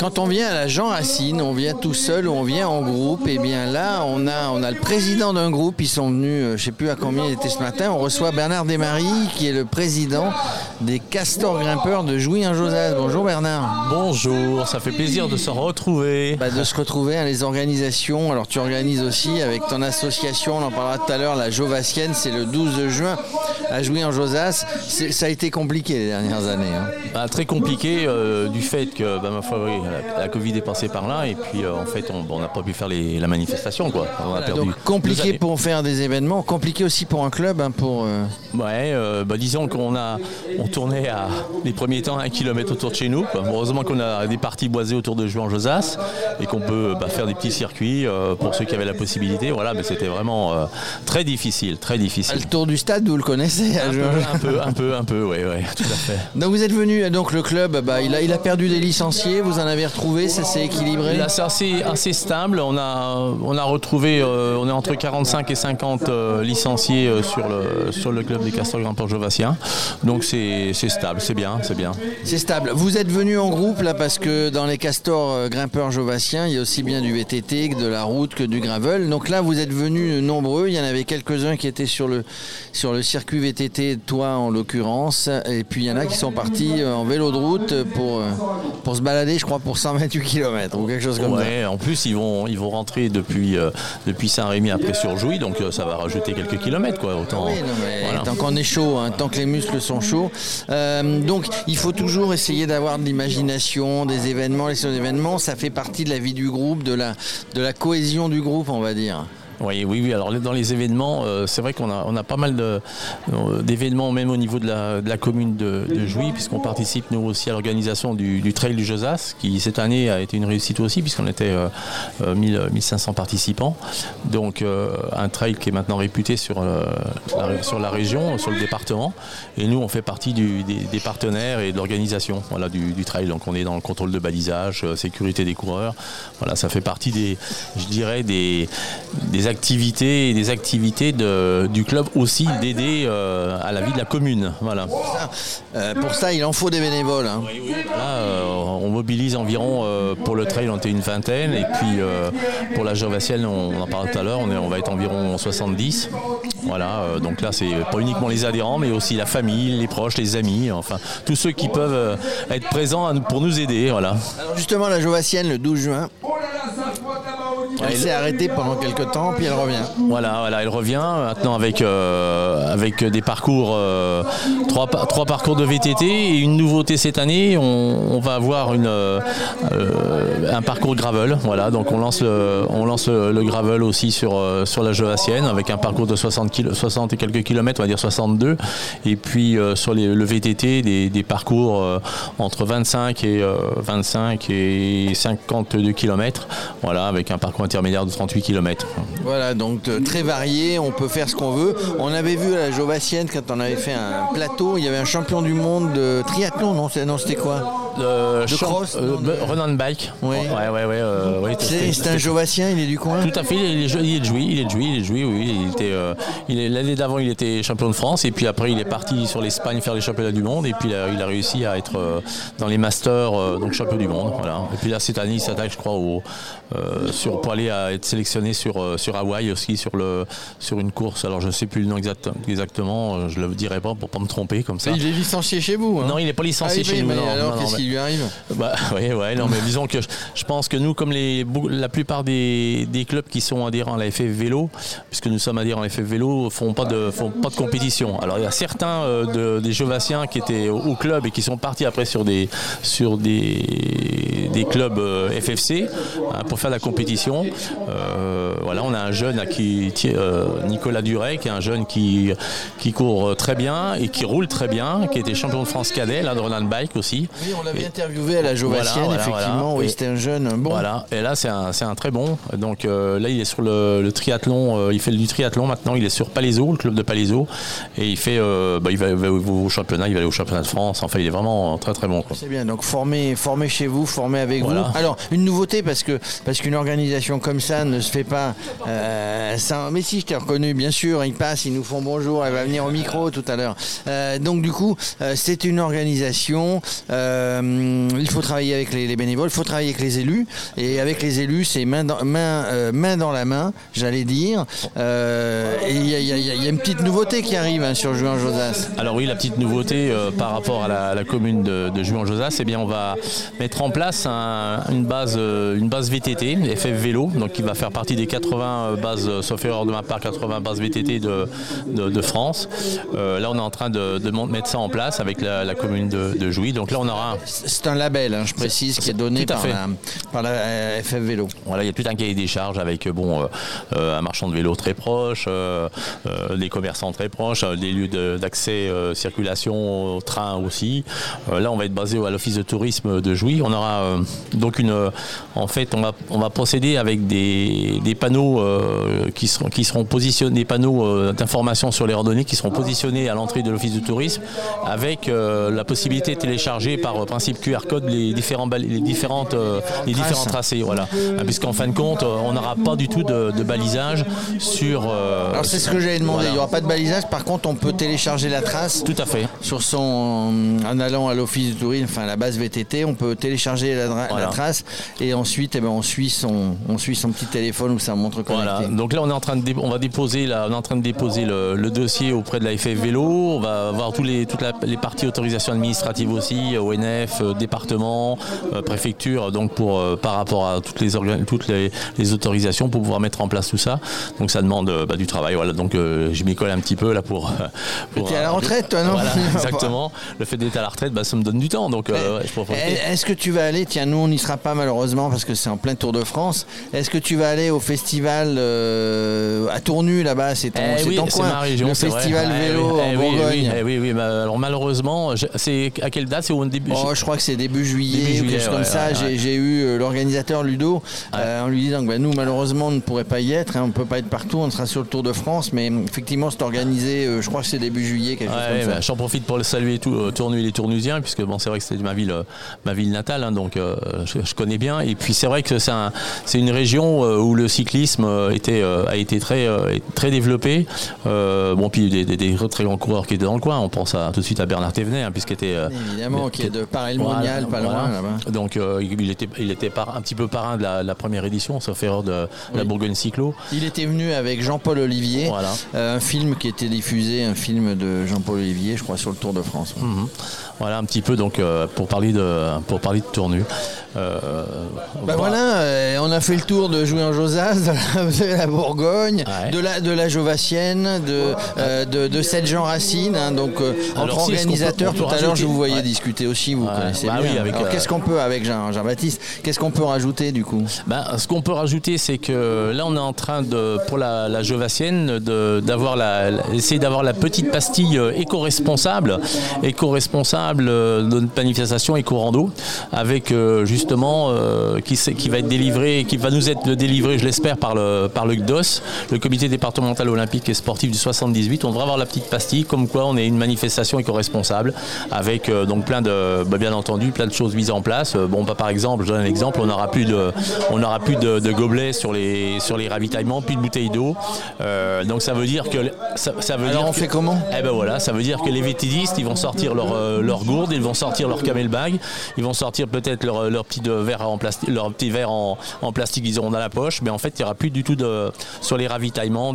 Quand on vient à la Jean Racine, on vient tout seul ou on vient en groupe. Et bien là, on a, on a le président d'un groupe. Ils sont venus, euh, je ne sais plus à combien ils étaient ce matin. On reçoit Bernard Desmaries, qui est le président des castors grimpeurs de Jouy en Josas. Bonjour Bernard. Bonjour, ça fait plaisir de se retrouver. Bah, de se retrouver à les organisations. Alors tu organises aussi avec ton association, on en parlera tout à l'heure, la Jovassienne, c'est le 12 juin à Jouy en Josas. Ça a été compliqué les dernières années. hein. Bah, très compliqué euh, du fait que bah, ma foi, oui, la, la Covid est passée par là et puis euh, en fait on n'a pas pu faire les- la manifestation quoi. On a perdu Donc compliqué pour faire des événements, compliqué aussi pour un club. hein, pour, euh, Ouais, euh, bah, disons qu'on a on tournait à les premiers temps un kilomètre autour de chez nous. quoi. Heureusement qu'on a des parties boisées autour de Jouan Josas et qu'on peut bah, faire des petits circuits pour ceux qui avaient la possibilité. Voilà, mais c'était vraiment très difficile, très difficile. le tour du stade, vous le connaissez à Un peu, un peu, un peu, un peu, ouais, ouais, tout à fait. Donc vous êtes venu, donc le club, bah, il, a, il a perdu des licenciés, vous en avez retrouvé, ça s'est équilibré Là, c'est assez, assez stable. On a, on a retrouvé, euh, on est entre 45 et 50 euh, licenciés euh, sur, le, sur le club des Castors Grimpeurs Jovassiens. Donc c'est stable, c'est bien, c'est bien. C'est stable. Vous êtes venu en groupe là parce que dans les castors grimpeurs jovassiens, il y a aussi bien du VTT que de la route que du gravel. Donc là, vous êtes venus nombreux. Il y en avait quelques-uns qui étaient sur le, sur le circuit VTT, toi en l'occurrence. Et puis il y en a qui sont partis en vélo de route pour, pour se balader, je crois, pour 128 km ou quelque chose comme ça. Ouais, en plus, ils vont, ils vont rentrer depuis, euh, depuis Saint-Rémy après sur Jouy, donc euh, ça va rajouter quelques kilomètres. Quoi, autant, Oui, non, mais voilà. tant qu'on est chaud, hein, tant que les muscles sont chauds. Euh, donc, il faut toujours essayer d'avoir de l'imagination, des événements, les événements. Ça fait partie de la vie du groupe, de la, de la cohésion du groupe, on va dire. Oui, oui, oui. Alors dans les événements, euh, c'est vrai qu'on a, on a pas mal euh, d'événements, même au niveau de la, de la commune de, de Jouy, puisqu'on participe nous aussi à l'organisation du, du Trail du Josas, qui cette année a été une réussite aussi, puisqu'on était euh, euh, 1000, 1500 participants. Donc euh, un trail qui est maintenant réputé sur, euh, la, sur la région, sur le département. Et nous, on fait partie du- des, des partenaires et de l'organisation voilà, du, du trail. Donc on est dans le contrôle de balisage, euh, sécurité des coureurs. Voilà, ça fait partie des, je dirais, des, des activités et des activités de- du club aussi d'aider euh, à la vie de la commune. Voilà. Euh, pour ça, il en faut des bénévoles. hein. Là, euh, on mobilise environ pour le trail, on était une vingtaine, et puis pour la Jovassienne, on, on en parlait tout à l'heure, on, est- on va être environ 70. Voilà, donc là, c'est pas uniquement les adhérents, mais aussi la famille, les proches, les amis, enfin tous ceux qui peuvent être présents pour nous aider. Voilà. Alors justement, la Jovassienne, le 12 juin, elle s'est arrêtée pendant quelques temps, puis elle revient. Voilà, voilà, elle revient maintenant avec, euh, avec des parcours, euh, trois, trois parcours de VTT et une nouveauté cette année, on, on va avoir une, euh, un parcours gravel. Voilà, donc on lance le, on lance le, le gravel aussi sur, sur la Jovassienne avec un parcours de 60, kilo- 60 et quelques kilomètres, on va dire 62. Et puis sur les- le VTT, des, des parcours entre 25 et, euh, 25 et 52 kilomètres. Voilà, avec un parcours intermédiaire de 38 kilomètres. Voilà, donc euh, très varié, on peut faire ce qu'on veut. On avait vu à la Jovassienne, quand on avait fait un plateau, il y avait un champion du monde de triathlon, non Non, c'était quoi? Euh, De cross, euh, non, de- run and bike. Oui. Ouais, ouais, ouais. euh, ouais, C'est c'était- c'est un Jovassien, il est du coin Tout à fait, il est, il est de Jouy, il est de Jouy, il est de Jouy, oui. Il était, euh, il l'année d'avant, il était champion de France, et puis après, il est parti sur l'Espagne faire les championnats du monde, et puis là, il a réussi à être euh, dans les masters, euh, donc champion du monde, voilà. Et puis là, cette année, il s'attaque, je crois, au, euh, sur, pour aller à être sélectionné sur, euh, sur Hawaï aussi, sur, le, sur une course. Alors, je ne sais plus le nom exact, exactement, euh, je le dirai pas pour pas me tromper comme ça. Il est licencié chez vous hein Non, il n'est pas licencié Ah chez nous. mais non, alors, non, mais- bah, ouais, non, mais disons que je, pense que nous, comme les, la plupart des, des clubs qui sont adhérents à la FF Vélo, puisque nous sommes adhérents à la FF Vélo, font pas de, font pas de compétition. Alors il y a certains euh, de- des Jovassiens qui étaient au, club et qui sont partis après sur des, sur des, des clubs euh, FFC hein, pour faire la compétition. Euh, voilà, on a un jeune à qui, euh, Nicolas Duret, qui est un jeune qui, qui court très bien et qui roule très bien, qui était champion de France cadet, là, de run and bike aussi. Oui, on l'avait interviewé à la Jovassienne, Voilà, voilà, effectivement. Oui, c'était un jeune bon. Voilà, et là c'est un, un très bon. Donc euh, là il est sur le, le triathlon, euh, il fait du triathlon maintenant, il est sur Palaiso, le club de Palaiso, et il fait, euh, bah, il, va, au championnat, il va aller au championnat de France. Enfin il est vraiment très très bon. C'est bien, donc formé, formé chez vous, formé avec Voilà. vous. Alors, une nouveauté, parce que parce qu'une organisation comme ça ne se fait pas euh. Mais si, je t'ai reconnu, bien sûr. Ils passent, ils nous font bonjour. Elle va venir au micro tout à l'heure. Euh, donc du coup, euh, c'est une organisation. il faut travailler avec les, les bénévoles, il faut travailler avec les élus. Et avec les élus, c'est main dans, la main, j'allais dire. Et il y, a- une petite nouveauté qui arrive hein, sur Juin Josas. Alors oui, la petite nouveauté par rapport à la, commune de, de Juan-Josas, eh bien on va mettre en place un- une, base, une base VTT, FF Vélo, donc qui va faire partie des 80 bases, euh, sauf erreur de ma part, 80 bases VTT de, de- de France. Euh, là, on est en train de, de mettre ça en place avec la, la commune de, de Jouy. Donc là, on aura un, C'est un label, hein, je précise, qui est donné par la, par la euh, FF Vélo. Voilà, il y a tout un cahier des charges avec euh, bon, euh, euh, un marchand de vélo très proche, euh, euh, des commerçants très proches, euh, des lieux d'accès, euh, circulation, au train aussi. Euh, là, on va être basé à l'office de tourisme de Jouy. On aura euh, donc une. euh, en fait, on va, on va procéder avec des, des panneaux euh, qui, seront, qui seront positionnés, des panneaux euh, d'information sur les randonnées qui seront positionnés à l'entrée de l'office de tourisme avec euh, la possibilité de télécharger par principe QR code les différents les différentes les différents tracés voilà. Puisqu'en fin de compte on n'aura pas du tout de, de balisage sur Alors c'est ce que j'avais demandé, voilà. il n'y aura pas de balisage, par contre on peut télécharger la trace tout à fait. sur son en allant à l'office du tourisme, enfin la base VTT, on peut télécharger la, dra- Voilà. la trace et ensuite eh ben, on suit son on suit son petit téléphone où ça montre. Voilà. Donc là, on est en train de, on va déposer, là, on est en train de déposer le, le dossier auprès de la FF Vélo. On va voir tous les, toutes la- les parties autorisation administrative aussi, euh, ONF, euh, département, euh, préfecture. Donc pour par rapport à toutes les toutes les, les autorisations pour pouvoir mettre en place tout ça. Donc ça demande bah, du travail. Voilà. Donc euh, je m'y colle un petit peu là pour. pour T'es à la retraite, toi, non? Voilà, Exactement. Le fait d'être à la retraite, bah, ça me donne du temps. Donc euh, ouais, je Est-ce que tu vas aller, tiens nous on n'y sera pas malheureusement parce que c'est en plein Tour de France, est-ce que tu vas aller au festival euh, à Tournu là-bas, c'est ton, Eh c'est oui, c'est coin, ma région, le c'est vrai. festival Eh vélo en eh oui, Bourgogne Oui, eh oui, alors malheureusement, c'est à quelle date? C'est au début Oh, je crois que c'est début juillet, Début ou juillet, quelque chose comme ouais, ça. ouais, J'ai- ouais. Eu euh, l'organisateur Ludo euh, en lui disant que bah, nous, malheureusement, on ne pourrait pas y être. hein, on ne peut pas être partout. On sera sur le Tour de France. Mais hum, effectivement, c'est organisé, euh, je crois que c'est début juillet, quelque chose Ouais, comme bah, ça. J'en profite pour le saluer tout, Tournu et les Tournusiens, puisque bon, c'est vrai que c'était ma ville, ma ville natale, hein, donc je, je connais bien. Et puis c'est vrai que c'est un- c'est une région où le cyclisme euh, était, euh, a été très, euh, très développé. Bon, puis des, des- des très grands coureurs qui étaient dans le coin. On pense à, tout de suite à Bernard Thévenet, hein, puisqu'il était Évidemment, qui est de Paray-le-Monial, pas loin là-bas. Donc il était, il était par- un petit peu parrain de la, la première édition, sauf erreur de, de la Bourgogne Cyclo. Il était venu avec Jean-Paul Olivier, Voilà. un film qui était diffusé, un film de Jean-Paul Olivier, je crois, sur le Tour de France. Mhm. Voilà un petit peu donc euh, pour parler de pour parler de tournu. Euh, Bah voilà, euh, on a fait le tour de jouer en Josas, de la, de la Bourgogne, Ouais. de la de la Jovassienne, de euh, de, de cette Jean Racine. hein, donc euh, entre si, organisateurs, peut- tout à l'heure je vous voyais Ouais. discuter aussi, vous Ouais. connaissez Bah bien. oui, euh, qu'est-ce qu'on peut avec Jean Jean-Baptiste Qu'est-ce qu'on peut rajouter du coup? Ben, ce qu'on peut rajouter, c'est que là, on est en train de, pour la, la Jovassienne, d'avoir la, la- essayer d'avoir la petite pastille éco-responsable, éco-responsable de notre manifestation éco-rando, avec justement euh, qui, qui va être délivré, qui va nous être délivré, je l'espère, par le par le GDOS, le Comité départemental olympique et sportif du 78. On devrait avoir la petite pastille, comme quoi on est une manifestation éco-responsable, avec euh, donc plein de, bah, bien entendu, plein de choses mises en place. Euh, Bon, bah, par exemple, je donne un exemple, on n'aura plus de, on plus de, de gobelets sur les sur les ravitaillements, plus de bouteilles d'eau. Euh, donc ça veut dire que ça, ça veut Alors dire on que- fait comment? Eh ben voilà, ça veut dire que les vétidistes, ils vont sortir leur, euh, leur gourde, ils vont sortir leur camelbag, ils vont sortir peut-être leur, leur petit verre en plastique, leur petit verre en, en plastique qu'ils auront dans la poche, mais en fait il n'y aura plus du tout de sur les ravitaillements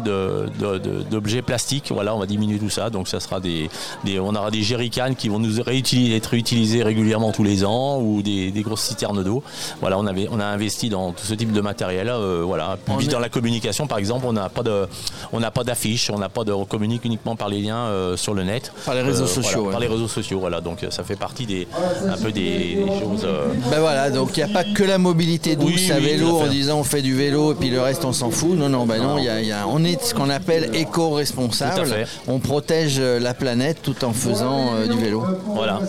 d'objets plastiques. Voilà, on va diminuer tout ça, donc ça sera des, des- on aura des jerrycans qui vont nous réutiliser, être réutilisés régulièrement tous les ans ou des, des grosses citernes d'eau. Voilà, on avait, on a investi dans tout ce type de matériel. euh, voilà, puis dans la communication, par exemple, on n'a pas de, on n'a pas d'affiches, on n'a pas de, on communique uniquement par les liens euh, sur le net, Par les réseaux sociaux, voilà, ouais. par les réseaux sociaux. Voilà, donc euh, ça fait partie des, un peu des, des choses. euh, Ben voilà, donc il n'y a pas que la mobilité douce Oui, à oui, vélo en disant on fait du vélo et puis le reste on s'en fout. Non, non, ben non, il y a- y a- on est ce qu'on appelle éco-responsable. On protège euh, la planète tout en faisant euh, du vélo. voilà.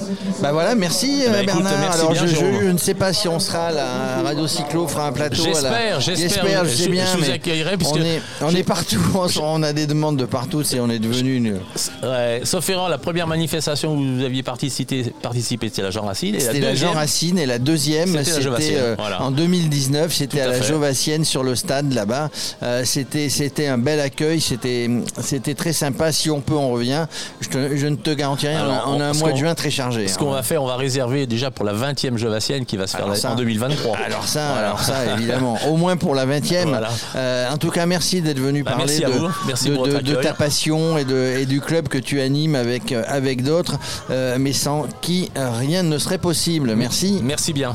Bah voilà, merci euh, Bah, écoute, Bernard. merci Alors bien, je, je- Jérôme. je ne sais pas si on sera là, Radio Cyclo fera un plateau. J'espère, j'espère. J'espère, je sais bien. je vous accueillerai, puisque on est, on est partout, on, a des demandes de partout, c'est on est devenu une. Ouais, sauf erreur, la première manifestation où vous aviez participé, participé c'était la Jean Racine. C'était la Jean Racine et la deuxième, C'était euh, voilà. en 2019, c'était à à la. Jovassienne sur le stade là-bas. Euh, c'était, c'était un bel accueil, c'était, c'était très sympa. Si on peut, on revient. Je, te- je ne te garantis rien, Alors, on a un mois de juin très chargé. Ce hein. qu'on va faire, on va réserver déjà pour la 20e Jovassienne qui va se faire ça- en 2023. Alors ça, Voilà. alors ça, évidemment. Au moins pour la 20e. Voilà. Euh, en tout cas, merci d'être venu Bah, parler de. Merci ta passion et, de, et du club que tu animes avec, euh, avec d'autres, euh, mais sans qui rien ne serait possible. Merci. Merci bien.